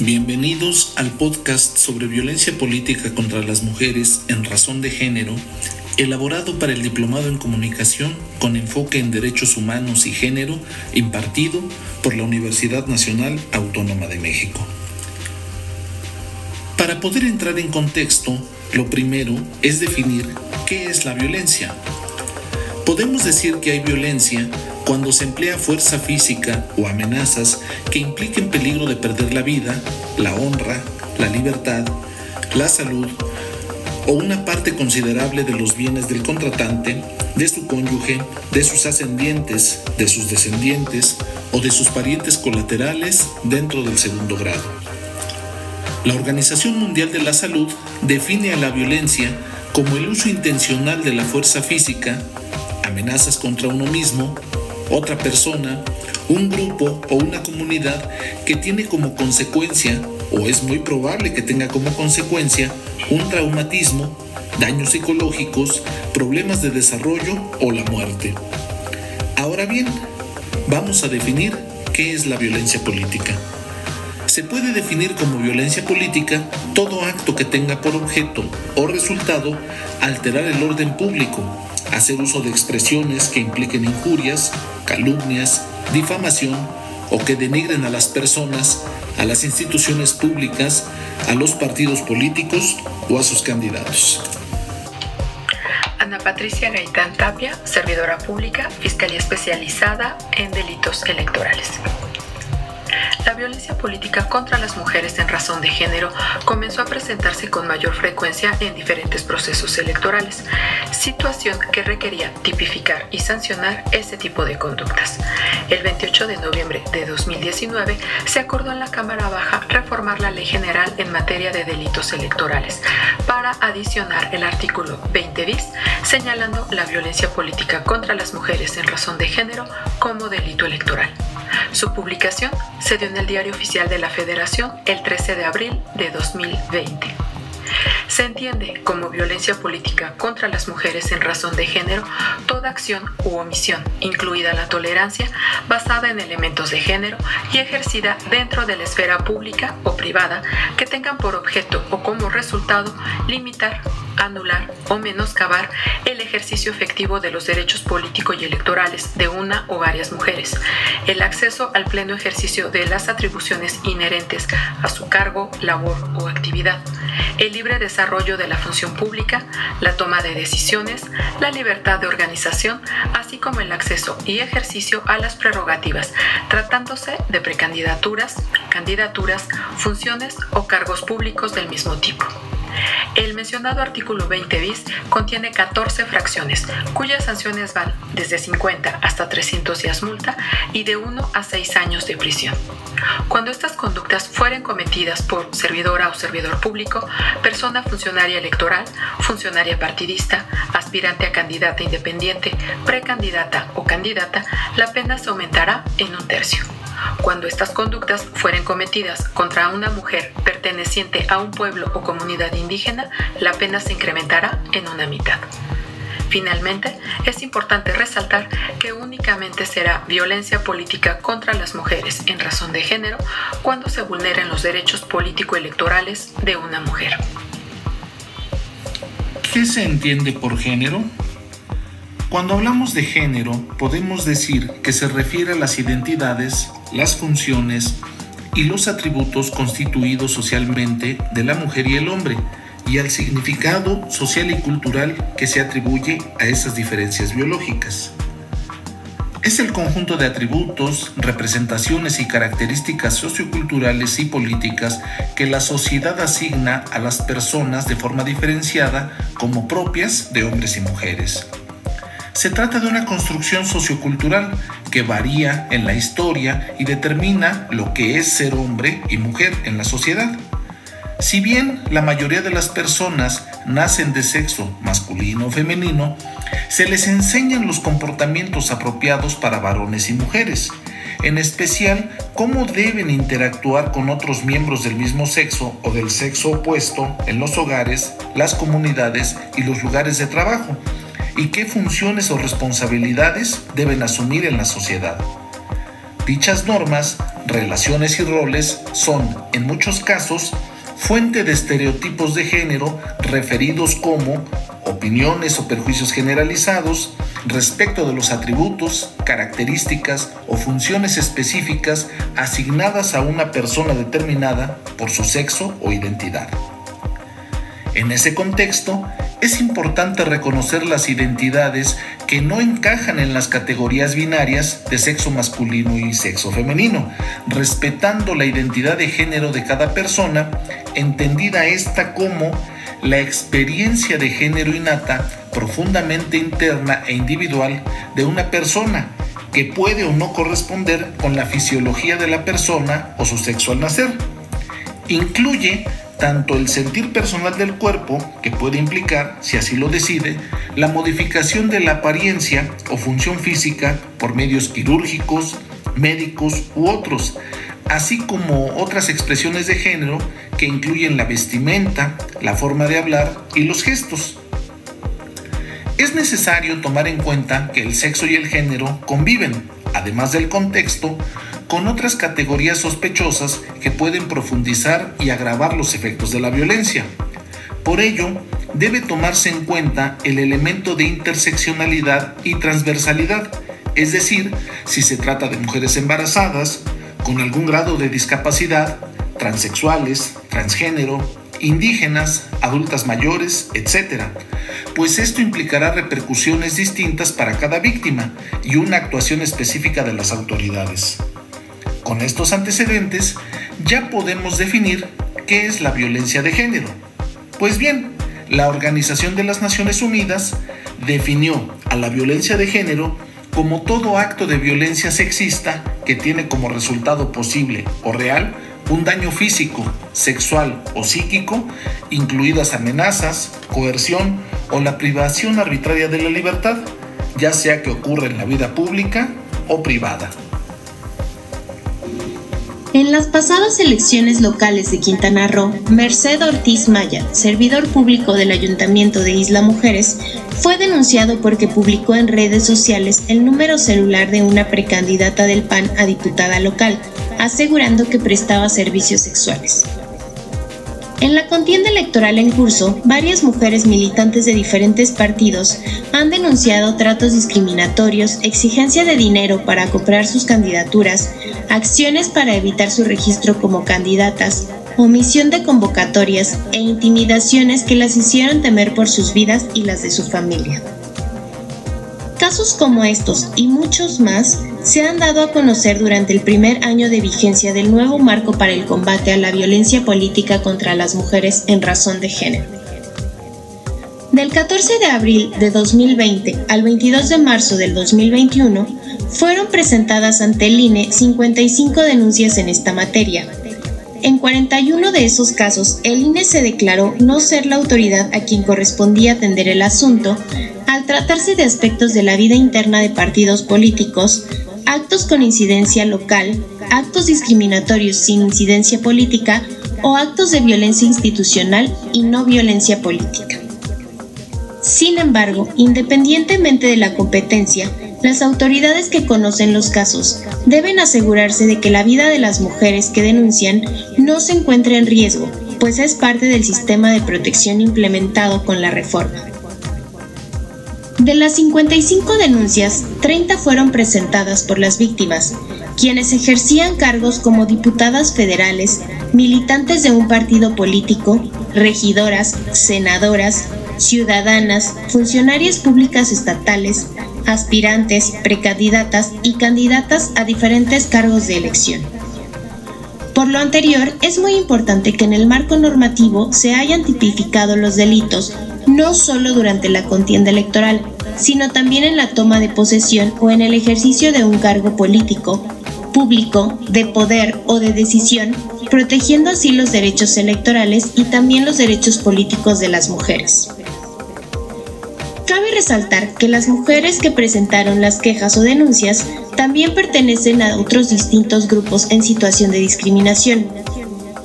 Bienvenidos al podcast sobre violencia política contra las mujeres en razón de género, elaborado para el Diplomado en Comunicación con enfoque en Derechos Humanos y Género, impartido por la Universidad Nacional Autónoma de México. Para poder entrar en contexto, lo primero es definir qué es la violencia. Podemos decir que hay violencia cuando se emplea fuerza física o amenazas que impliquen peligro de perder la vida, la honra, la libertad, la salud o una parte considerable de los bienes del contratante, de su cónyuge, de sus ascendientes, de sus descendientes o de sus parientes colaterales dentro del segundo grado. La Organización Mundial de la Salud define a la violencia como el uso intencional de la fuerza física, amenazas contra uno mismo, otra persona, un grupo o una comunidad que tiene como consecuencia, o es muy probable que tenga como consecuencia, un traumatismo, daños psicológicos, problemas de desarrollo o la muerte. Ahora bien, vamos a definir qué es la violencia política. Se puede definir como violencia política todo acto que tenga por objeto o resultado alterar el orden público, hacer uso de expresiones que impliquen injurias, calumnias, difamación o que denigren a las personas, a las instituciones públicas, a los partidos políticos o a sus candidatos. Ana Patricia Gaitán Tapia, servidora pública, Fiscalía Especializada en Delitos Electorales. La violencia política contra las mujeres en razón de género comenzó a presentarse con mayor frecuencia en diferentes procesos electorales, situación que requería tipificar y sancionar ese tipo de conductas. El 28 de noviembre de 2019 se acordó en la Cámara Baja reformar la Ley General en materia de delitos electorales para adicionar el artículo 20 bis señalando la violencia política contra las mujeres en razón de género como delito electoral. Su publicación se dio en el Diario Oficial de la Federación el 13 de abril de 2020. Se entiende como violencia política contra las mujeres en razón de género toda acción u omisión, incluida la tolerancia, basada en elementos de género y ejercida dentro de la esfera pública o privada que tengan por objeto o como resultado limitar, anular o menoscabar el ejercicio efectivo de los derechos políticos y electorales de una o varias mujeres, el acceso al pleno ejercicio de las atribuciones inherentes a su cargo, labor o actividad, el libre desarrollo de la función pública, la toma de decisiones, la libertad de organización, así como el acceso y ejercicio a las prerrogativas, tratándose de precandidaturas, candidaturas, funciones o cargos públicos del mismo tipo. El mencionado artículo 20 bis contiene 14 fracciones, cuyas sanciones van desde 50 hasta 300 días multa y de 1 a 6 años de prisión. Cuando estas conductas fueren cometidas por servidora o servidor público, persona funcionaria electoral, funcionaria partidista, aspirante a candidata independiente, precandidata o candidata, la pena se aumentará en un tercio. Cuando estas conductas fueren cometidas contra una mujer perteneciente a un pueblo o comunidad indígena, la pena se incrementará en una mitad. Finalmente, es importante resaltar que únicamente será violencia política contra las mujeres en razón de género cuando se vulneren los derechos político-electorales de una mujer. ¿Qué se entiende por género? Cuando hablamos de género, podemos decir que se refiere a las identidades, las funciones y los atributos constituidos socialmente de la mujer y el hombre, y al significado social y cultural que se atribuye a esas diferencias biológicas. Es el conjunto de atributos, representaciones y características socioculturales y políticas que la sociedad asigna a las personas de forma diferenciada como propias de hombres y mujeres. Se trata de una construcción sociocultural que varía en la historia y determina lo que es ser hombre y mujer en la sociedad. Si bien la mayoría de las personas nacen de sexo masculino o femenino, se les enseñan los comportamientos apropiados para varones y mujeres, en especial cómo deben interactuar con otros miembros del mismo sexo o del sexo opuesto en los hogares, las comunidades y los lugares de trabajo, y qué funciones o responsabilidades deben asumir en la sociedad. Dichas normas, relaciones y roles son, en muchos casos, fuente de estereotipos de género referidos como opiniones o perjuicios generalizados respecto de los atributos, características o funciones específicas asignadas a una persona determinada por su sexo o identidad. En ese contexto, es importante reconocer las identidades que no encajan en las categorías binarias de sexo masculino y sexo femenino, respetando la identidad de género de cada persona, entendida esta como la experiencia de género innata profundamente interna e individual de una persona que puede o no corresponder con la fisiología de la persona o su sexo al nacer. Incluye tanto el sentir personal del cuerpo, que puede implicar, si así lo decide, la modificación de la apariencia o función física por medios quirúrgicos, médicos u otros, así como otras expresiones de género que incluyen la vestimenta, la forma de hablar y los gestos. Es necesario tomar en cuenta que el sexo y el género conviven, además del contexto, con otras categorías sospechosas que pueden profundizar y agravar los efectos de la violencia. Por ello, debe tomarse en cuenta el elemento de interseccionalidad y transversalidad, es decir, si se trata de mujeres embarazadas, con algún grado de discapacidad, transexuales, transgénero, indígenas, adultas mayores, etc., pues esto implicará repercusiones distintas para cada víctima y una actuación específica de las autoridades. Con estos antecedentes ya podemos definir qué es la violencia de género. Pues bien, la Organización de las Naciones Unidas definió a la violencia de género como todo acto de violencia sexista que tiene como resultado posible o real un daño físico, sexual o psíquico, incluidas amenazas, coerción o la privación arbitraria de la libertad, ya sea que ocurra en la vida pública o privada. En las pasadas elecciones locales de Quintana Roo, Merced Ortiz Maya, servidor público del Ayuntamiento de Isla Mujeres, fue denunciado porque publicó en redes sociales el número celular de una precandidata del PAN a diputada local, asegurando que prestaba servicios sexuales. En la contienda electoral en curso, varias mujeres militantes de diferentes partidos han denunciado tratos discriminatorios, exigencia de dinero para comprar sus candidaturas, acciones para evitar su registro como candidatas, omisión de convocatorias e intimidaciones que las hicieron temer por sus vidas y las de su familia. Casos como estos y muchos más se han dado a conocer durante el primer año de vigencia del nuevo marco para el combate a la violencia política contra las mujeres en razón de género. Del 14 de abril de 2020 al 22 de marzo del 2021 fueron presentadas ante el INE 55 denuncias en esta materia. En 41 de esos casos, el INE se declaró no ser la autoridad a quien correspondía atender el asunto al tratarse de aspectos de la vida interna de partidos políticos, actos con incidencia local, actos discriminatorios sin incidencia política o actos de violencia institucional y no violencia política. Sin embargo, independientemente de la competencia, las autoridades que conocen los casos deben asegurarse de que la vida de las mujeres que denuncian no se encuentre en riesgo, pues es parte del sistema de protección implementado con la reforma. De las 55 denuncias, 30 fueron presentadas por las víctimas, quienes ejercían cargos como diputadas federales, militantes de un partido político, regidoras, senadoras, ciudadanas, funcionarias públicas estatales, aspirantes, precandidatas y candidatas a diferentes cargos de elección. Por lo anterior, es muy importante que en el marco normativo se hayan tipificado los delitos no solo durante la contienda electoral, sino también en la toma de posesión o en el ejercicio de un cargo político, público, de poder o de decisión, protegiendo así los derechos electorales y también los derechos políticos de las mujeres. Cabe resaltar que las mujeres que presentaron las quejas o denuncias también pertenecen a otros distintos grupos en situación de discriminación.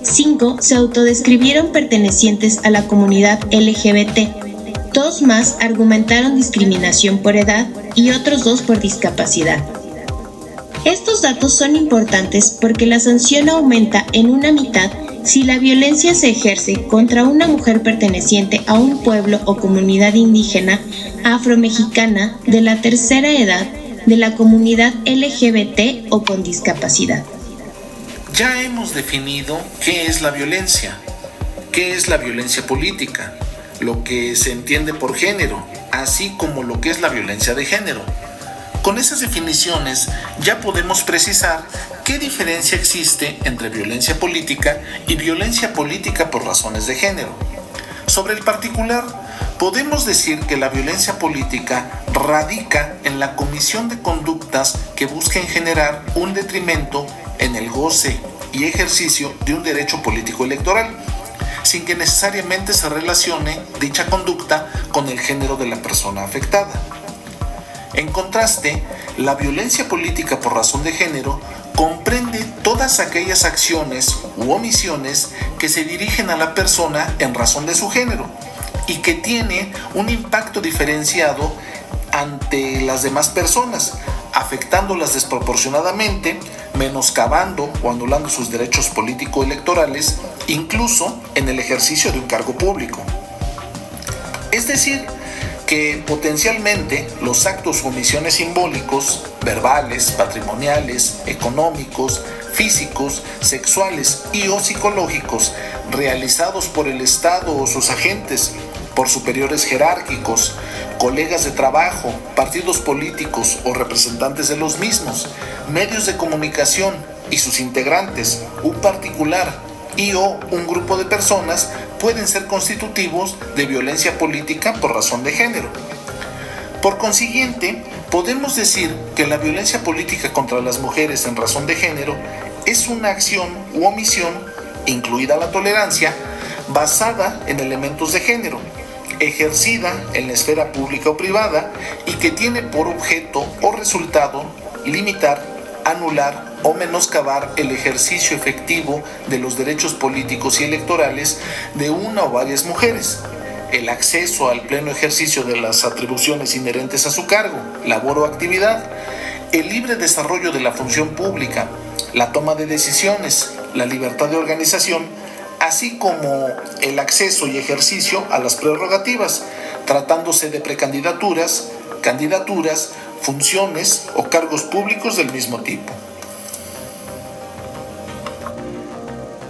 Cinco se autodescribieron pertenecientes a la comunidad LGBT, Dos más argumentaron discriminación por edad y otros dos por discapacidad. Estos datos son importantes porque la sanción aumenta en una mitad si la violencia se ejerce contra una mujer perteneciente a un pueblo o comunidad indígena afromexicana de la tercera edad de la comunidad LGBT o con discapacidad. Ya hemos definido qué es la violencia, qué es la violencia política, lo que se entiende por género, así como lo que es la violencia de género. Con esas definiciones ya podemos precisar qué diferencia existe entre violencia política y violencia política por razones de género. Sobre el particular, podemos decir que la violencia política radica en la comisión de conductas que busquen generar un detrimento en el goce y ejercicio de un derecho político electoral, sin que necesariamente se relacione dicha conducta con el género de la persona afectada. En contraste, la violencia política por razón de género comprende todas aquellas acciones u omisiones que se dirigen a la persona en razón de su género y que tiene un impacto diferenciado ante las demás personas, afectándolas desproporcionadamente, menoscabando o anulando sus derechos político-electorales, incluso en el ejercicio de un cargo público. Es decir, que potencialmente los actos o omisiones simbólicos, verbales, patrimoniales, económicos, físicos, sexuales y o psicológicos realizados por el Estado o sus agentes, por superiores jerárquicos, colegas de trabajo, partidos políticos o representantes de los mismos, medios de comunicación y sus integrantes, un particular y o un grupo de personas pueden ser constitutivos de violencia política por razón de género. Por consiguiente, podemos decir que la violencia política contra las mujeres en razón de género es una acción u omisión, incluida la tolerancia, basada en elementos de género, ejercida en la esfera pública o privada y que tiene por objeto o resultado limitar, anular o menoscabar el ejercicio efectivo de los derechos políticos y electorales de una o varias mujeres, el acceso al pleno ejercicio de las atribuciones inherentes a su cargo, labor o actividad, el libre desarrollo de la función pública, la toma de decisiones, la libertad de organización, así como el acceso y ejercicio a las prerrogativas, tratándose de precandidaturas, candidaturas, funciones o cargos públicos del mismo tipo.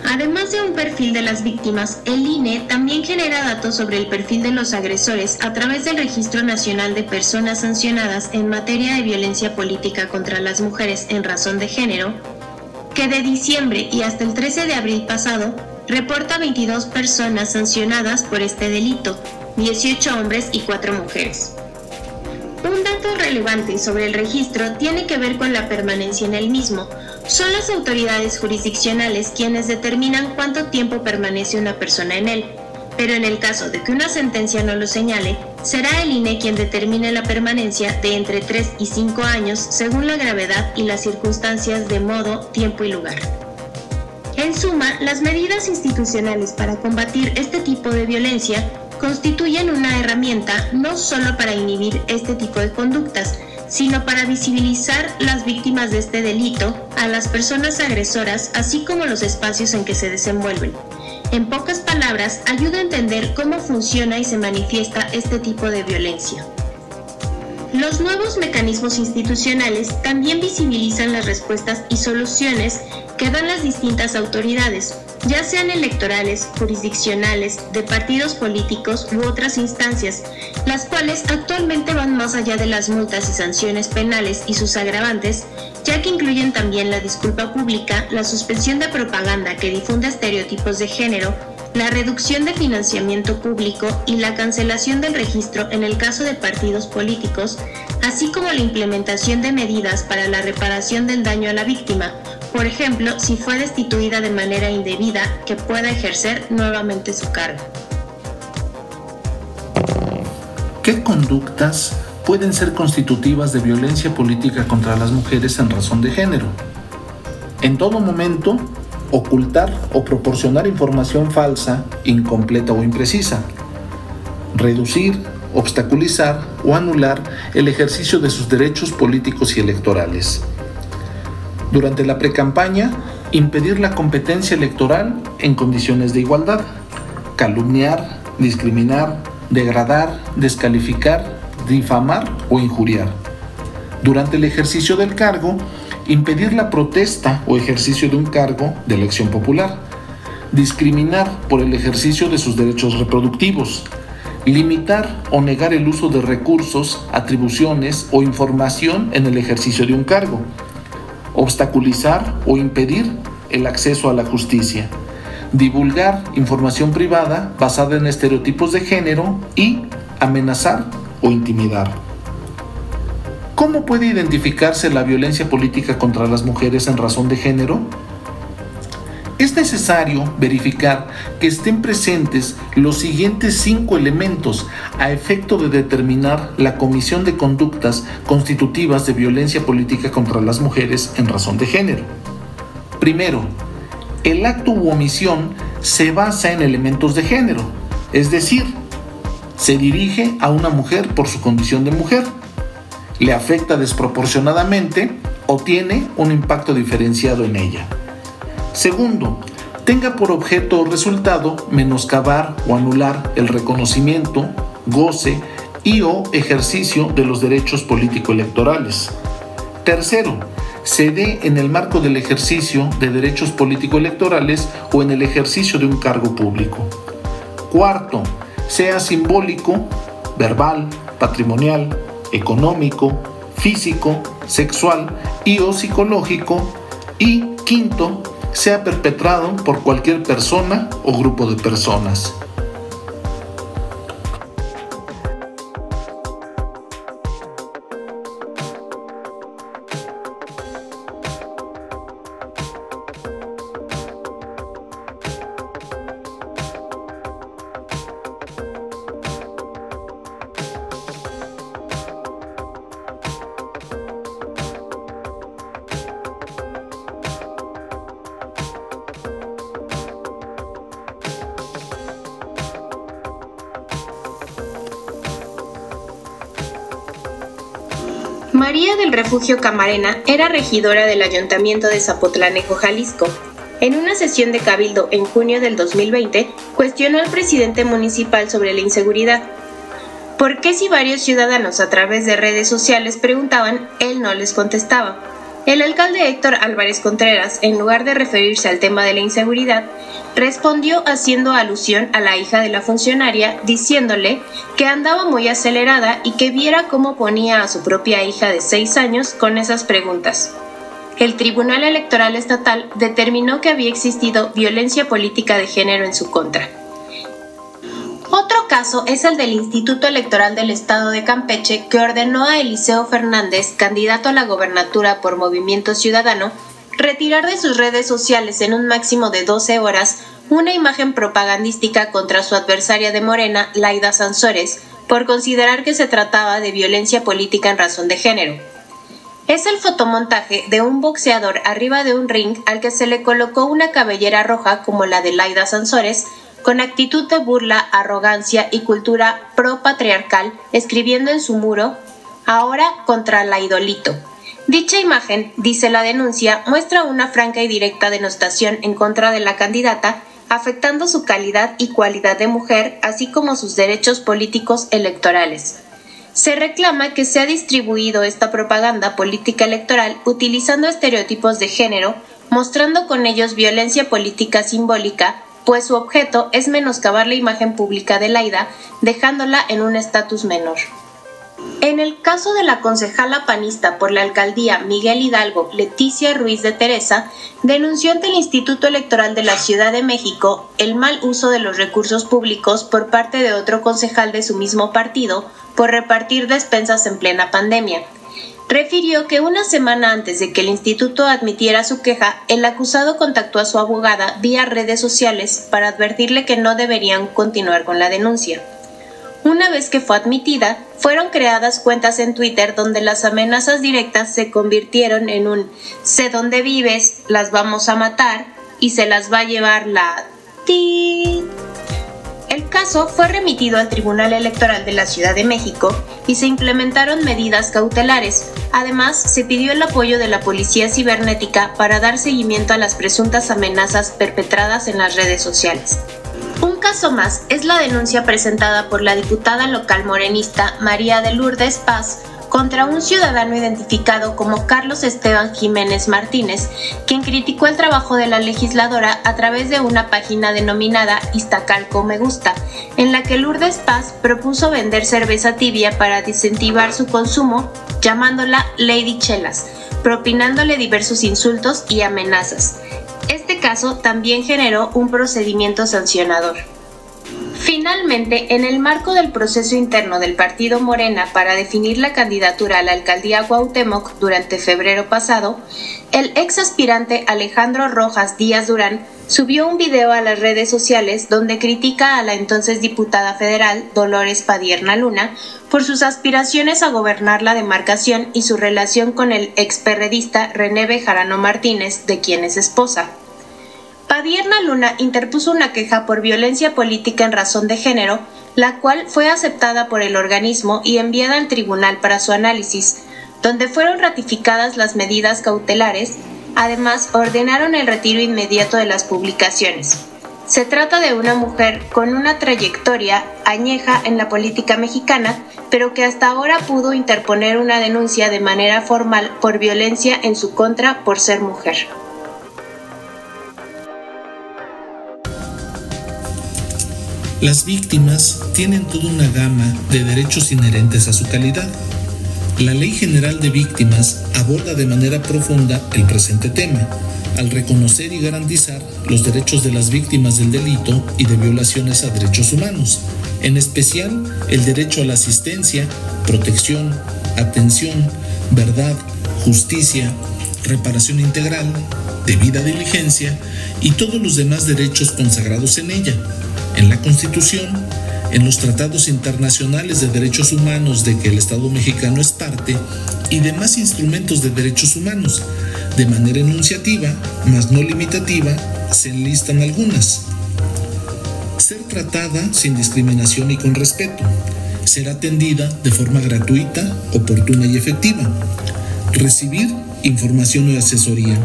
Además de un perfil de las víctimas, el INE también genera datos sobre el perfil de los agresores a través del Registro Nacional de Personas Sancionadas en materia de violencia política contra las mujeres en razón de género, que de diciembre y hasta el 13 de abril pasado reporta 22 personas sancionadas por este delito, 18 hombres y 4 mujeres. Un dato relevante sobre el registro tiene que ver con la permanencia en el mismo, son las autoridades jurisdiccionales quienes determinan cuánto tiempo permanece una persona en él, pero en el caso de que una sentencia no lo señale, será el INE quien determine la permanencia de entre 3 y 5 años según la gravedad y las circunstancias de modo, tiempo y lugar. En suma, las medidas institucionales para combatir este tipo de violencia constituyen una herramienta no solo para inhibir este tipo de conductas, sino para visibilizar las víctimas de este delito, a las personas agresoras, así como los espacios en que se desenvuelven. En pocas palabras, ayuda a entender cómo funciona y se manifiesta este tipo de violencia. Los nuevos mecanismos institucionales también visibilizan las respuestas y soluciones que dan las distintas autoridades, ya sean electorales, jurisdiccionales, de partidos políticos u otras instancias, las cuales actualmente van más allá de las multas y sanciones penales y sus agravantes, ya que incluyen también la disculpa pública, la suspensión de propaganda que difunde estereotipos de género, la reducción de financiamiento público y la cancelación del registro en el caso de partidos políticos, así como la implementación de medidas para la reparación del daño a la víctima, por ejemplo, si fue destituida de manera indebida, que pueda ejercer nuevamente su cargo. ¿Qué conductas pueden ser constitutivas de violencia política contra las mujeres en razón de género? En todo momento, ocultar o proporcionar información falsa, incompleta o imprecisa. Reducir, obstaculizar o anular el ejercicio de sus derechos políticos y electorales Durante la precampaña, impedir la competencia electoral en condiciones de igualdad, calumniar, discriminar, degradar, descalificar, difamar o injuriar. Durante el ejercicio del cargo, impedir la protesta o ejercicio de un cargo de elección popular, discriminar por el ejercicio de sus derechos reproductivos, limitar o negar el uso de recursos, atribuciones o información en el ejercicio de un cargo, obstaculizar o impedir el acceso a la justicia, divulgar información privada basada en estereotipos de género y amenazar o intimidar. ¿Cómo puede identificarse la violencia política contra las mujeres en razón de género? Es necesario verificar que estén presentes los siguientes cinco elementos a efecto de determinar la comisión de conductas constitutivas de violencia política contra las mujeres en razón de género. Primero, el acto u omisión se basa en elementos de género, es decir, se dirige a una mujer por su condición de mujer, le afecta desproporcionadamente o tiene un impacto diferenciado en ella. Segundo, tenga por objeto o resultado menoscabar o anular el reconocimiento, goce y o ejercicio de los derechos político-electorales. Tercero, se dé en el marco del ejercicio de derechos político-electorales o en el ejercicio de un cargo público. Cuarto, sea simbólico, verbal, patrimonial, económico, físico, sexual y o psicológico. Y quinto, sea perpetrado por cualquier persona o grupo de personas. María del Refugio Camarena era regidora del Ayuntamiento de Zapotlanejo, Jalisco. En una sesión de cabildo en junio del 2020, cuestionó al presidente municipal sobre la inseguridad. ¿Por qué si varios ciudadanos a través de redes sociales preguntaban, él no les contestaba? El alcalde Héctor Álvarez Contreras, en lugar de referirse al tema de la inseguridad, respondió haciendo alusión a la hija de la funcionaria, diciéndole que andaba muy acelerada y que viera cómo ponía a su propia hija de seis años con esas preguntas. El Tribunal Electoral Estatal determinó que había existido violencia política de género en su contra. Otro caso es el del Instituto Electoral del Estado de Campeche, que ordenó a Eliseo Fernández, candidato a la gobernatura por Movimiento Ciudadano, retirar de sus redes sociales en un máximo de 12 horas una imagen propagandística contra su adversaria de Morena, Laida Sansores, por considerar que se trataba de violencia política en razón de género. Es el fotomontaje de un boxeador arriba de un ring al que se le colocó una cabellera roja como la de Laida Sansores, con actitud de burla, arrogancia y cultura pro-patriarcal, escribiendo en su muro, ahora contra la idolito. Dicha imagen, dice la denuncia, muestra una franca y directa denostación en contra de la candidata, afectando su calidad y cualidad de mujer, así como sus derechos políticos electorales. Se reclama que se ha distribuido esta propaganda política electoral utilizando estereotipos de género, mostrando con ellos violencia política simbólica, pues su objeto es menoscabar la imagen pública de Laida, dejándola en un estatus menor. En el caso de la concejala panista por la alcaldía Miguel Hidalgo, Leticia Ruiz de Teresa, denunció ante el Instituto Electoral de la Ciudad de México el mal uso de los recursos públicos por parte de otro concejal de su mismo partido por repartir despensas en plena pandemia, refirió que una semana antes de que el instituto admitiera su queja, el acusado contactó a su abogada vía redes sociales para advertirle que no deberían continuar con la denuncia. Una vez que fue admitida, fueron creadas cuentas en Twitter donde las amenazas directas se convirtieron en un sé dónde vives, las vamos a matar y se las va a llevar la ti El caso fue remitido al Tribunal Electoral de la Ciudad de México y se implementaron medidas cautelares. Además, se pidió el apoyo de la Policía Cibernética para dar seguimiento a las presuntas amenazas perpetradas en las redes sociales. Un caso más es la denuncia presentada por la diputada local morenista María de Lourdes Paz contra un ciudadano identificado como Carlos Esteban Jiménez Martínez, quien criticó el trabajo de la legisladora a través de una página denominada Iztacalco Me Gusta, en la que Lourdes Paz propuso vender cerveza tibia para desincentivar su consumo, llamándola Lady Chelas, propinándole diversos insultos y amenazas. Este caso también generó un procedimiento sancionador. Finalmente, en el marco del proceso interno del partido Morena para definir la candidatura a la alcaldía Cuauhtémoc durante febrero pasado, el ex aspirante Alejandro Rojas Díaz Durán subió un video a las redes sociales donde critica a la entonces diputada federal Dolores Padierna Luna por sus aspiraciones a gobernar la demarcación y su relación con el experredista René Bejarano Martínez, de quien es esposa. Padierna Luna interpuso una queja por violencia política en razón de género, la cual fue aceptada por el organismo y enviada al tribunal para su análisis, donde fueron ratificadas las medidas cautelares, además ordenaron el retiro inmediato de las publicaciones. Se trata de una mujer con una trayectoria añeja en la política mexicana, pero que hasta ahora pudo interponer una denuncia de manera formal por violencia en su contra por ser mujer. Las víctimas tienen toda una gama de derechos inherentes a su calidad. La Ley General de Víctimas aborda de manera profunda el presente tema, al reconocer y garantizar los derechos de las víctimas del delito y de violaciones a derechos humanos, en especial el derecho a la asistencia, protección, atención, verdad, justicia, reparación integral, debida diligencia y todos los demás derechos consagrados en ella en la Constitución, en los tratados internacionales de derechos humanos de que el Estado mexicano es parte y demás instrumentos de derechos humanos. De manera enunciativa, mas no limitativa, se enlistan algunas. Ser tratada sin discriminación y con respeto. Ser atendida de forma gratuita, oportuna y efectiva. Recibir información y asesoría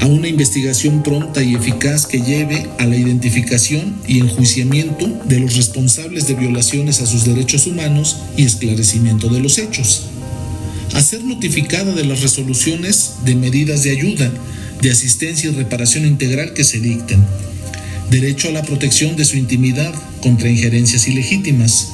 a una investigación pronta y eficaz que lleve a la identificación y enjuiciamiento de los responsables de violaciones a sus derechos humanos y esclarecimiento de los hechos. A ser notificada de las resoluciones de medidas de ayuda, de asistencia y reparación integral que se dicten. Derecho a la protección de su intimidad contra injerencias ilegítimas.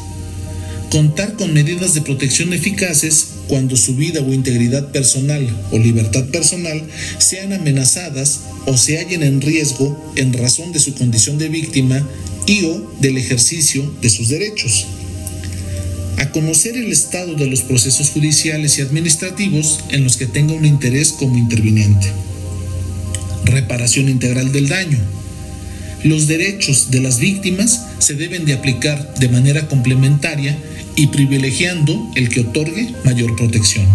Contar con medidas de protección eficaces cuando su vida o integridad personal o libertad personal sean amenazadas o se hallen en riesgo en razón de su condición de víctima y o del ejercicio de sus derechos. A conocer el estado de los procesos judiciales y administrativos en los que tenga un interés como interviniente. Reparación integral del daño. Los derechos de las víctimas se deben de aplicar de manera complementaria y privilegiando el que otorgue mayor protección.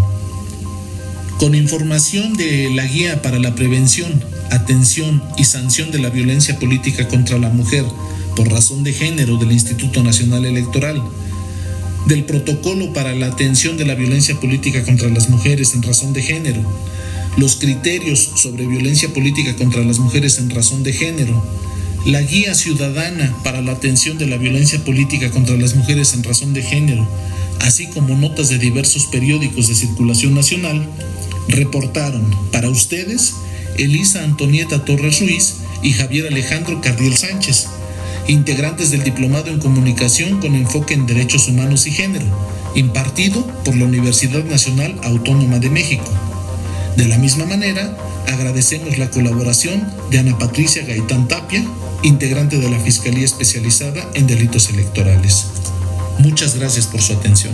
Con información de la Guía para la Prevención, Atención y Sanción de la Violencia Política contra la Mujer por razón de género del Instituto Nacional Electoral, del Protocolo para la Atención de la Violencia Política contra las Mujeres en razón de género, los criterios sobre violencia política contra las mujeres en razón de género, la Guía Ciudadana para la Atención de la Violencia Política contra las Mujeres en Razón de Género, así como notas de diversos periódicos de circulación nacional, reportaron para ustedes Elisa Antonieta Torres Ruiz y Javier Alejandro Cardiel Sánchez, integrantes del Diplomado en Comunicación con enfoque en Derechos Humanos y Género, impartido por la Universidad Nacional Autónoma de México. De la misma manera, agradecemos la colaboración de Ana Patricia Gaitán Tapia, integrante de la Fiscalía Especializada en Delitos Electorales. Muchas gracias por su atención.